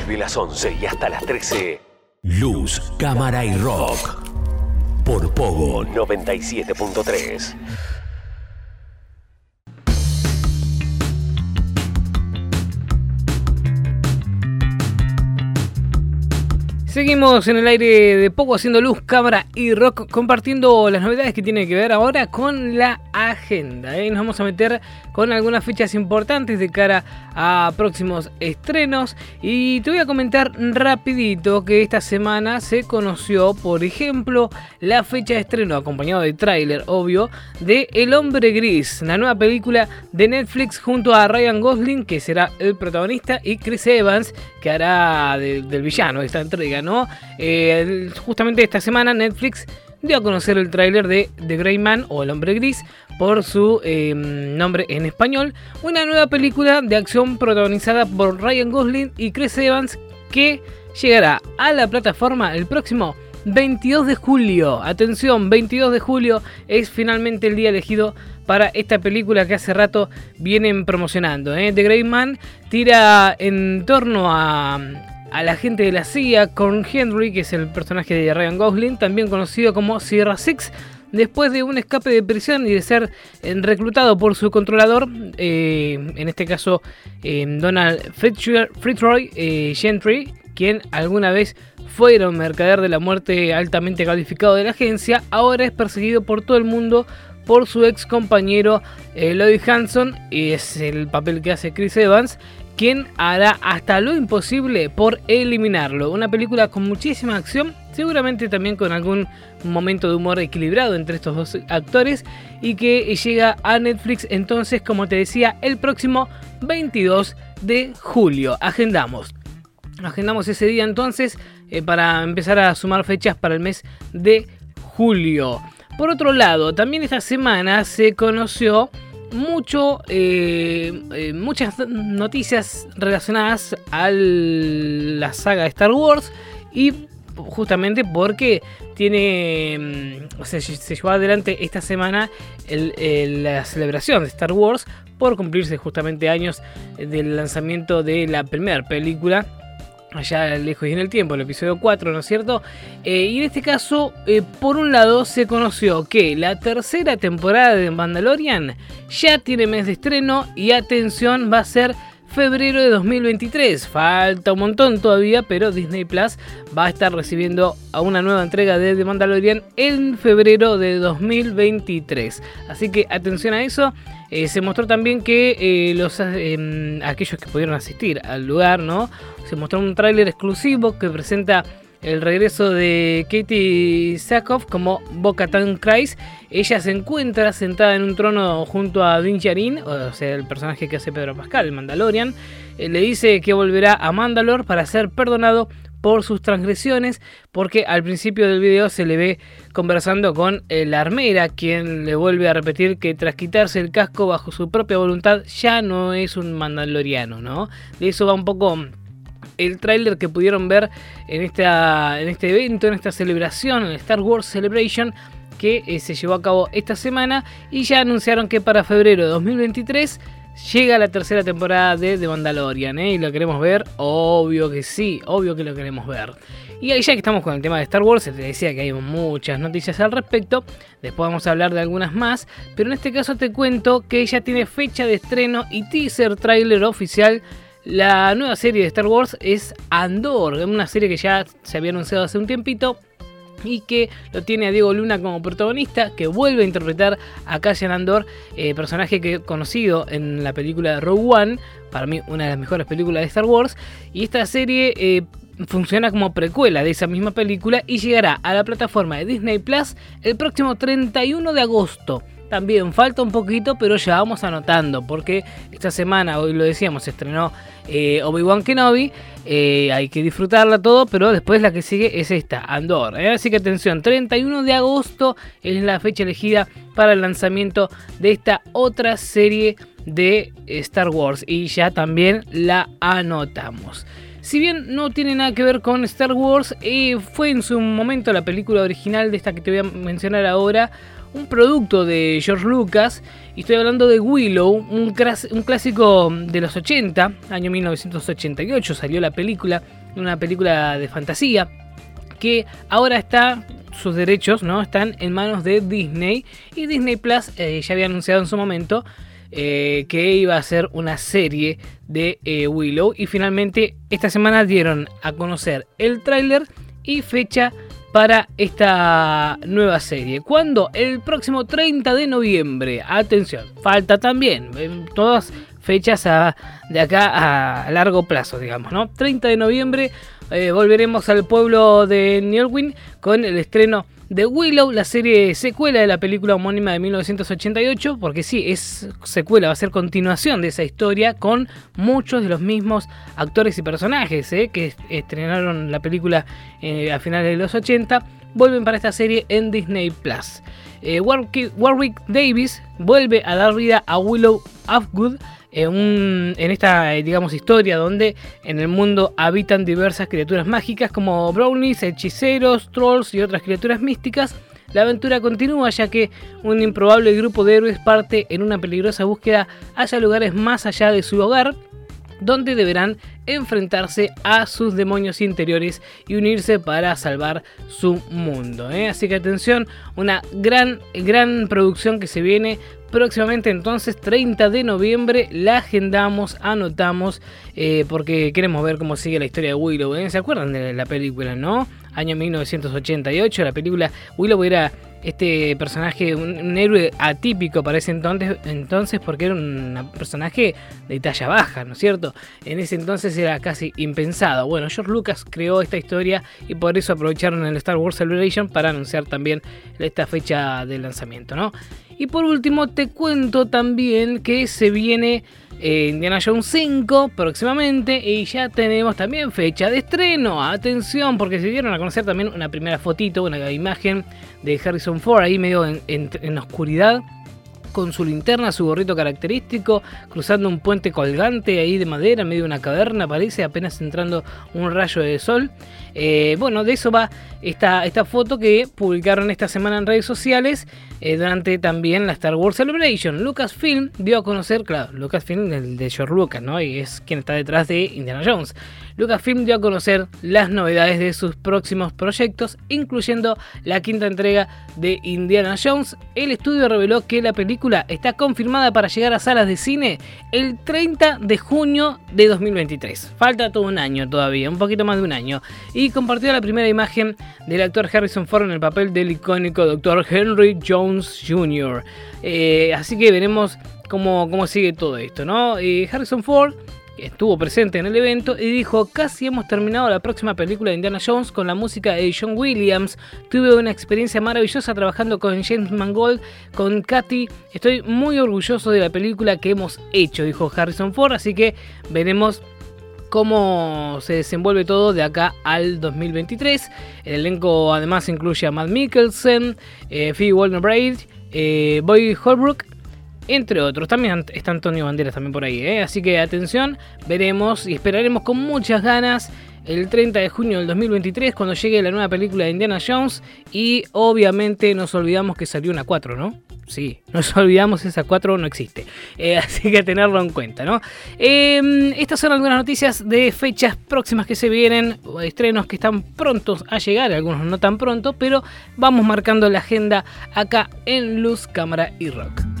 Desde las 11 y hasta las 13. Luz, cámara y rock. Por Pogo 97.3. Seguimos en el aire de poco haciendo luz, cámara y rock, compartiendo las novedades que tienen que ver ahora con la agenda. ¿eh? Nos vamos a meter con algunas fechas importantes de cara a próximos estrenos y te voy a comentar rapidito que esta semana se conoció, por ejemplo, la fecha de estreno acompañado de tráiler, obvio, de El Hombre Gris, la nueva película de Netflix junto a Ryan Gosling, que será el protagonista, y Chris Evans, que hará del villano esta entrega. Eh, justamente esta semana Netflix dio a conocer el tráiler de The Grey Man o El Hombre Gris por su em, nombre en español, una nueva película de acción protagonizada por Ryan Gosling y Chris Evans que llegará a la plataforma el próximo 22 de julio. Atención, 22 de julio es finalmente el día elegido para esta película que hace rato vienen promocionando. ¿eh? The Grey Man tira en torno a, a la gente de la CIA, con Henry, que es el personaje de Ryan Gosling, también conocido como Sierra Six, después de un escape de prisión y de ser eh, reclutado por su controlador, eh, en este caso eh, Donald Fitzroy Gentry, quien alguna vez fuera un mercader de la muerte altamente calificado de la agencia, ahora es perseguido por todo el mundo por su ex compañero Lloyd Hanson, y es el papel que hace Chris Evans, quien hará hasta lo imposible por eliminarlo. Una película con muchísima acción, seguramente también con algún momento de humor equilibrado entre estos dos actores y que llega a Netflix entonces, como te decía, el próximo 22 de julio. Agendamos. Agendamos ese día entonces eh, para empezar a sumar fechas para el mes de julio. Por otro lado, también esta semana se conoció mucho, eh, eh, muchas noticias relacionadas a la saga de Star Wars y justamente porque tiene, mm, o sea, se llevó adelante esta semana la celebración de Star Wars por cumplirse justamente años del lanzamiento de la primera película allá lejos y en el tiempo, el episodio 4, ¿no es cierto? Eh, y en este caso, eh, por un lado, se conoció que la tercera temporada de Mandalorian ya tiene mes de estreno y atención, va a ser febrero de 2023. Falta un montón todavía, pero Disney Plus va a estar recibiendo a una nueva entrega de The Mandalorian en febrero de 2023. Así que atención a eso. Eh, se mostró también que los em, aquellos que pudieron asistir al lugar, ¿no? se mostró un tráiler exclusivo que presenta el regreso de Katie Sackhoff como Bo-Katan. Ella se encuentra sentada en un trono junto a Din Djarin, o sea, el personaje que hace Pedro Pascal, el Mandalorian. Eh, le dice que volverá a Mandalore para ser perdonado por sus transgresiones, porque al principio del video se le ve conversando con la armera, quien le vuelve a repetir que tras quitarse el casco bajo su propia voluntad ya no es un mandaloriano, ¿no? De eso va un poco el tráiler que pudieron ver en, esta, en este evento, en esta celebración, en Star Wars Celebration, que eh, se llevó a cabo esta semana y ya anunciaron que para febrero de 2023 llega la tercera temporada de The Mandalorian, ¿eh? Y lo queremos ver, obvio que sí, obvio que lo queremos ver. Y ya que estamos con el tema de Star Wars, te decía que hay muchas noticias al respecto, después vamos a hablar de algunas más, pero en este caso te cuento que ya tiene fecha de estreno y teaser trailer oficial la nueva serie de Star Wars es Andor, una serie que ya se había anunciado hace un tiempito y que lo tiene a Diego Luna como protagonista, que vuelve a interpretar a Cassian Andor, eh, personaje que conocido en la película Rogue One, para mí una de las mejores películas de Star Wars, y esta serie eh, funciona como precuela de esa misma película y llegará a la plataforma de Disney Plus el próximo 31 de agosto. También falta un poquito, pero ya vamos anotando, porque esta semana, hoy lo decíamos, se estrenó eh, Obi-Wan Kenobi. Eh, hay que disfrutarla todo, pero después la que sigue es esta, Andor. ¿eh? Así que atención, 31 de agosto es la fecha elegida para el lanzamiento de esta otra serie de Star Wars. Y ya también la anotamos. Si bien no tiene nada que ver con Star Wars, fue en su momento la película original de esta que te voy a mencionar ahora un producto de George Lucas. Y estoy hablando de Willow, un, clásico de los 80, año 1988 salió la película, una película de fantasía que ahora está sus derechos no están en manos de Disney y Disney Plus eh, ya había anunciado en su momento eh, que iba a ser una serie de eh, Willow y finalmente esta semana dieron a conocer el tráiler y fecha para esta nueva serie. ¿Cuándo? El próximo 30 de noviembre. Atención, falta también. Todas fechas de acá a largo plazo, digamos, ¿no? 30 de noviembre eh, volveremos al pueblo de Newwyn con el estreno de Willow, la serie secuela de la película homónima de 1988, porque sí, es secuela, va a ser continuación de esa historia con muchos de los mismos actores y personajes eh, que estrenaron la película eh, a finales de los 80, vuelven para esta serie en Disney Plus. Warwick Davis vuelve a dar vida a Willow Upgood en, esta, digamos, historia donde en el mundo habitan diversas criaturas mágicas como brownies, hechiceros, trolls y otras criaturas místicas. La aventura continúa ya que un improbable grupo de héroes parte en una peligrosa búsqueda hacia lugares más allá de su hogar, donde deberán enfrentarse a sus demonios interiores y unirse para salvar su mundo. ¿eh? Así que atención, una gran, gran producción que se viene próximamente entonces 30 de noviembre la agendamos, anotamos eh, porque queremos ver cómo sigue la historia de Willow. ¿eh? ¿Se acuerdan de la película, no? Año 1988, la película Willow era este personaje, un, héroe atípico para ese entonces, entonces porque era un personaje de talla baja, ¿no es cierto? En ese entonces era casi impensado. Bueno, George Lucas creó esta historia y por eso aprovecharon el Star Wars Celebration para anunciar también esta fecha de lanzamiento, ¿no? Y por último te cuento también que se viene eh, Indiana Jones 5 próximamente y ya tenemos también fecha de estreno. Atención porque se dieron a conocer también una primera fotito, una imagen de Harrison Ford ahí medio en, en oscuridad con su linterna, su gorrito característico, cruzando un puente colgante ahí de madera en medio de una caverna, parece, apenas entrando un rayo de sol. Eh, bueno, de eso va esta, esta foto que publicaron esta semana en redes sociales eh, durante también la Star Wars Celebration. Lucasfilm dio a conocer, claro, Lucasfilm el de George Lucas, ¿no? Y es quien está detrás de Indiana Jones. Lucasfilm dio a conocer las novedades de sus próximos proyectos, incluyendo la quinta entrega de Indiana Jones. El estudio reveló que la película está confirmada para llegar a salas de cine el 30 de junio de 2023. Falta todo un año todavía, un poquito más de un año. Y compartió la primera imagen del actor Harrison Ford en el papel del icónico Dr. Henry Jones Jr. Eh, así que veremos cómo, cómo sigue todo esto, ¿no? Eh, Harrison Ford estuvo presente en el evento y dijo, casi hemos terminado la próxima película de Indiana Jones con la música de John Williams. Tuve una experiencia maravillosa trabajando con James Mangold, con Katy. Estoy muy orgulloso de la película que hemos hecho, dijo Harrison Ford, así que veremos cómo se desenvuelve todo de acá al 2023. El elenco además incluye a Matt Mikkelsen, eh, Phoebe Waller-Bridge, eh, Boy Holbrook entre otros. También está Antonio Banderas también por ahí, ¿eh? así que atención, veremos y esperaremos con muchas ganas el 30 de junio del 2023 cuando llegue la nueva película de Indiana Jones y obviamente nos olvidamos que salió una 4, ¿no? Sí, nos olvidamos esa 4 no existe. Eh, así que tenerlo en cuenta, ¿no? Em, estas son algunas noticias de fechas próximas que se vienen, estrenos que están prontos a llegar, algunos no tan pronto, pero vamos marcando la agenda acá en Luz, Cámara y Rock.